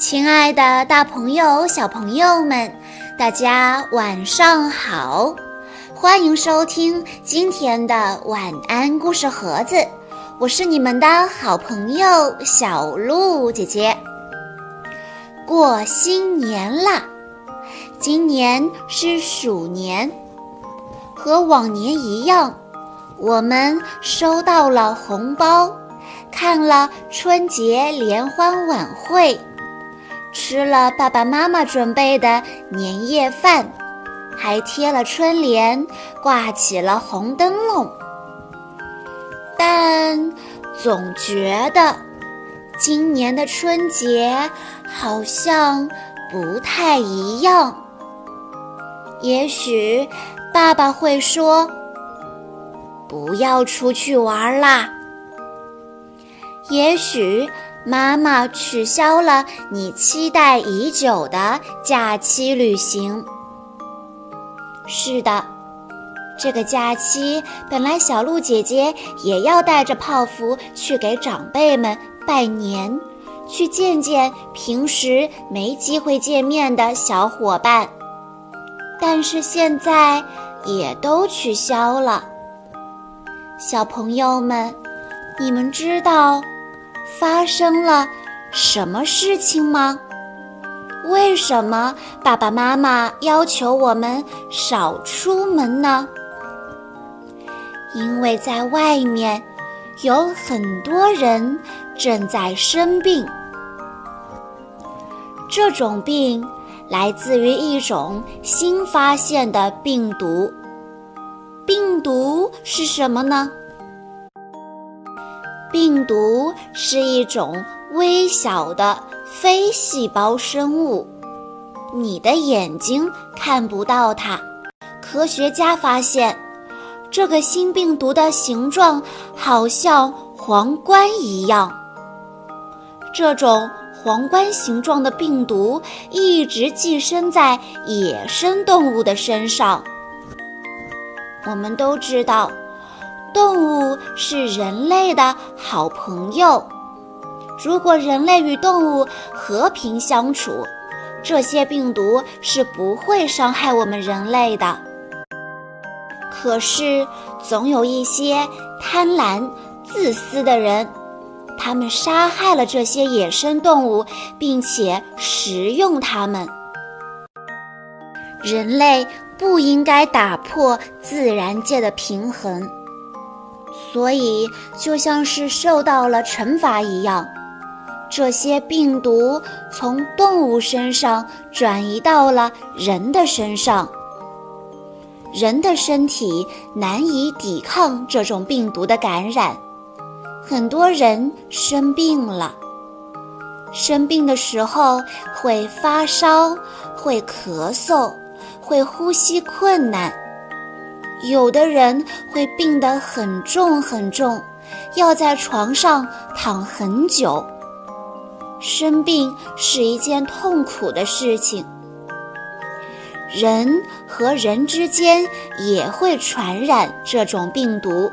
亲爱的，大朋友、小朋友们，大家晚上好！欢迎收听今天的晚安故事盒子，我是你们的好朋友小鹿姐姐。过新年啦！今年是鼠年，和往年一样，我们收到了红包，看了春节联欢晚会。吃了爸爸妈妈准备的年夜饭，还贴了春联，挂起了红灯笼。但总觉得今年的春节好像不太一样。也许爸爸会说：“不要出去玩啦。”也许。妈妈取消了你期待已久的假期旅行。是的，这个假期本来小鹿姐姐也要带着泡芙去给长辈们拜年，去见见平时没机会见面的小伙伴，但是现在也都取消了。小朋友们，你们知道？发生了什么事情吗？为什么爸爸妈妈要求我们少出门呢？因为在外面有很多人正在生病。这种病来自于一种新发现的病毒。病毒是什么呢？病毒是一种微小的非细胞生物，你的眼睛看不到它。科学家发现，这个新病毒的形状好像皇冠一样。这种皇冠形状的病毒一直寄生在野生动物的身上。我们都知道。动物是人类的好朋友。如果人类与动物和平相处，这些病毒是不会伤害我们人类的。可是，总有一些贪婪、自私的人，他们杀害了这些野生动物，并且食用它们。人类不应该打破自然界的平衡。所以，就像是受到了惩罚一样，这些病毒从动物身上转移到了人的身上。人的身体难以抵抗这种病毒的感染，很多人生病了。生病的时候会发烧，会咳嗽，会呼吸困难。有的人会病得很重很重，要在床上躺很久。生病是一件痛苦的事情。人和人之间也会传染这种病毒，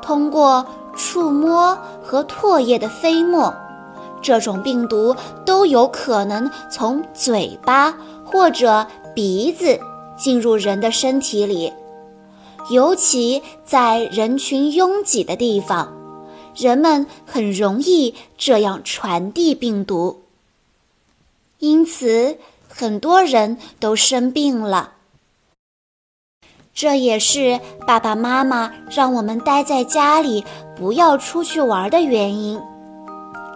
通过触摸和唾液的飞沫，这种病毒都有可能从嘴巴或者鼻子进入人的身体里。尤其在人群拥挤的地方，人们很容易这样传递病毒，因此很多人都生病了。这也是爸爸妈妈让我们待在家里，不要出去玩的原因。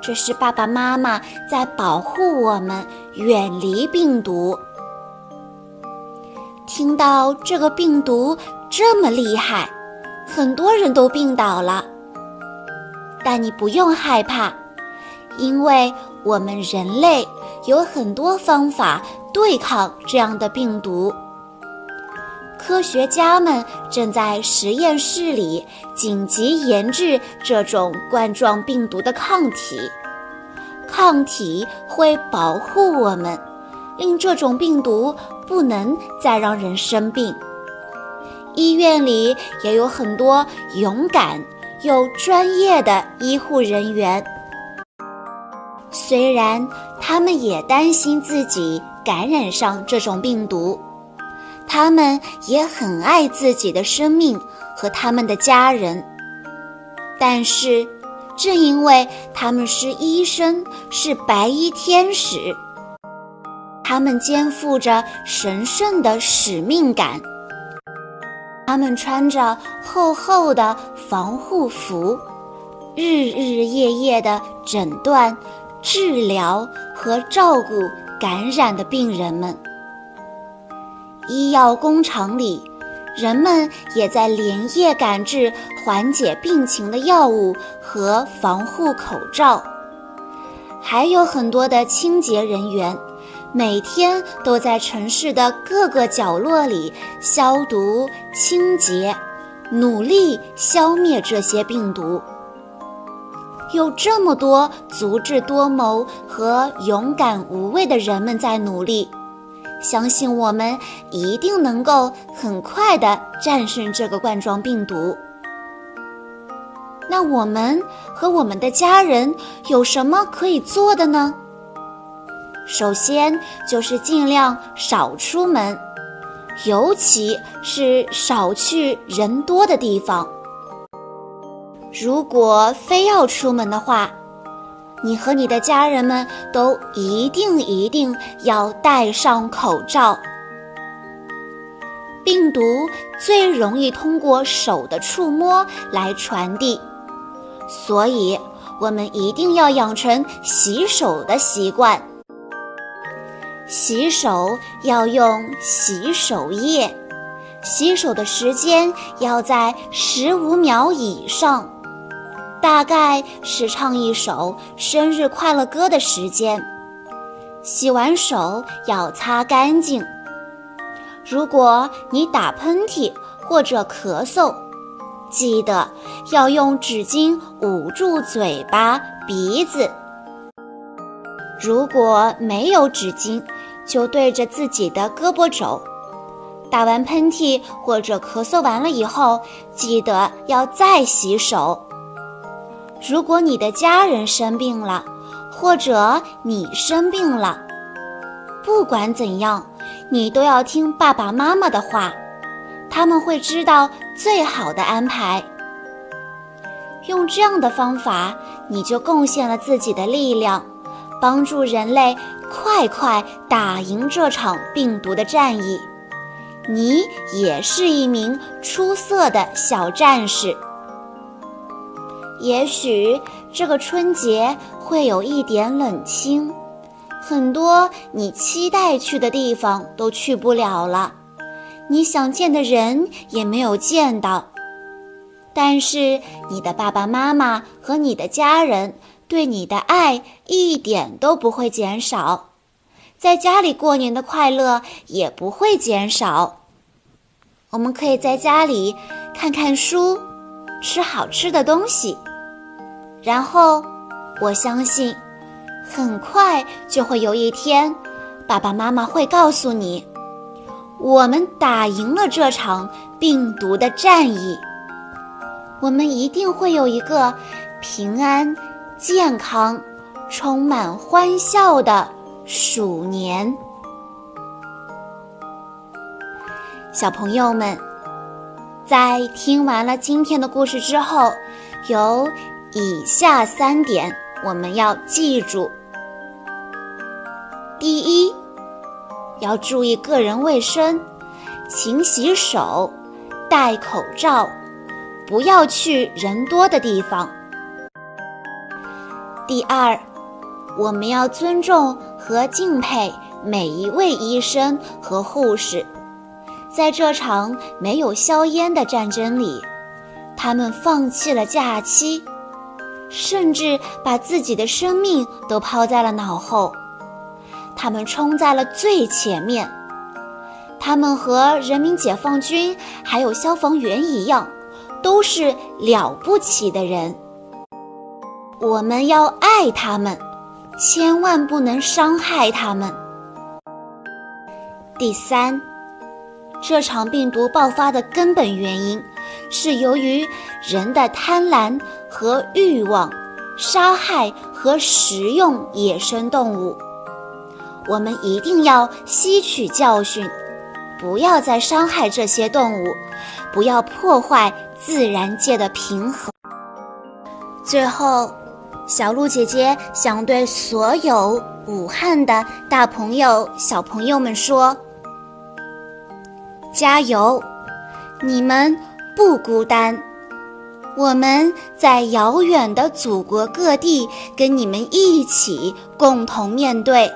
这是爸爸妈妈在保护我们，远离病毒。听到这个病毒。这么厉害，很多人都病倒了。但你不用害怕，因为我们人类有很多方法对抗这样的病毒。科学家们正在实验室里紧急研制这种冠状病毒的抗体，抗体会保护我们，令这种病毒不能再让人生病。医院里也有很多勇敢又专业的医护人员。虽然他们也担心自己感染上这种病毒，他们也很爱自己的生命和他们的家人，但是正因为他们是医生，是白衣天使，他们肩负着神圣的使命感。他们穿着厚厚的防护服，日日夜夜地诊断、治疗和照顾感染的病人们。医药工厂里，人们也在连夜赶制缓解病情的药物和防护口罩，还有很多的清洁人员。每天都在城市的各个角落里消毒清洁，努力消灭这些病毒。有这么多足智多谋和勇敢无畏的人们在努力，相信我们一定能够很快地战胜这个冠状病毒。那我们和我们的家人有什么可以做的呢？首先就是尽量少出门，尤其是少去人多的地方。如果非要出门的话，你和你的家人们都一定一定要戴上口罩。病毒最容易通过手的触摸来传递，所以我们一定要养成洗手的习惯。洗手要用洗手液，洗手的时间要在十五秒以上，大概是唱一首生日快乐歌的时间。洗完手要擦干净。如果你打喷嚏或者咳嗽，记得要用纸巾捂住嘴巴、鼻子。如果没有纸巾，就对着自己的胳膊肘，打完喷嚏或者咳嗽完了以后，记得要再洗手。如果你的家人生病了，或者你生病了，不管怎样，你都要听爸爸妈妈的话，他们会知道最好的安排。用这样的方法，你就贡献了自己的力量，帮助人类。快快打赢这场病毒的战役！你也是一名出色的小战士。也许这个春节会有一点冷清，很多你期待去的地方都去不了了，你想见的人也没有见到。但是你的爸爸妈妈和你的家人。对你的爱一点都不会减少，在家里过年的快乐也不会减少。我们可以在家里看看书，吃好吃的东西，然后我相信，很快就会有一天，爸爸妈妈会告诉你，我们打赢了这场病毒的战役，我们一定会有一个平安。健康、充满欢笑的鼠年，小朋友们，在听完了今天的故事之后，有以下三点我们要记住：第一，要注意个人卫生，勤洗手，戴口罩，不要去人多的地方。第二，我们要尊重和敬佩每一位医生和护士，在这场没有硝烟的战争里，他们放弃了假期，甚至把自己的生命都抛在了脑后，他们冲在了最前面，他们和人民解放军还有消防员一样，都是了不起的人。我们要爱他们，千万不能伤害他们。第三，这场病毒爆发的根本原因是由于人的贪婪和欲望，杀害和食用野生动物。我们一定要吸取教训，不要再伤害这些动物，不要破坏自然界的平衡。最后，小鹿姐姐想对所有武汉的大朋友、小朋友们说：加油！你们不孤单，我们在遥远的祖国各地跟你们一起共同面对。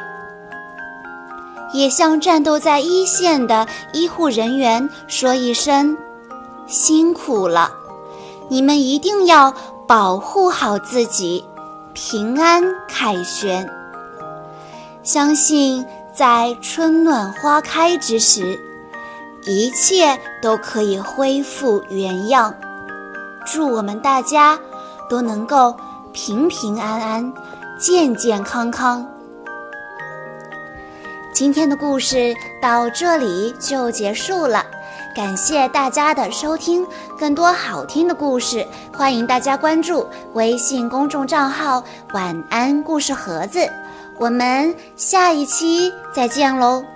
也向战斗在一线的医护人员说一声辛苦了，你们一定要保护好自己，平安凯旋。相信在春暖花开之时，一切都可以恢复原样。祝我们大家都能够平平安安、健健康康。今天的故事到这里就结束了，感谢大家的收听。更多好听的故事，欢迎大家关注微信公众账号“晚安故事盒子”。我们下一期再见喽！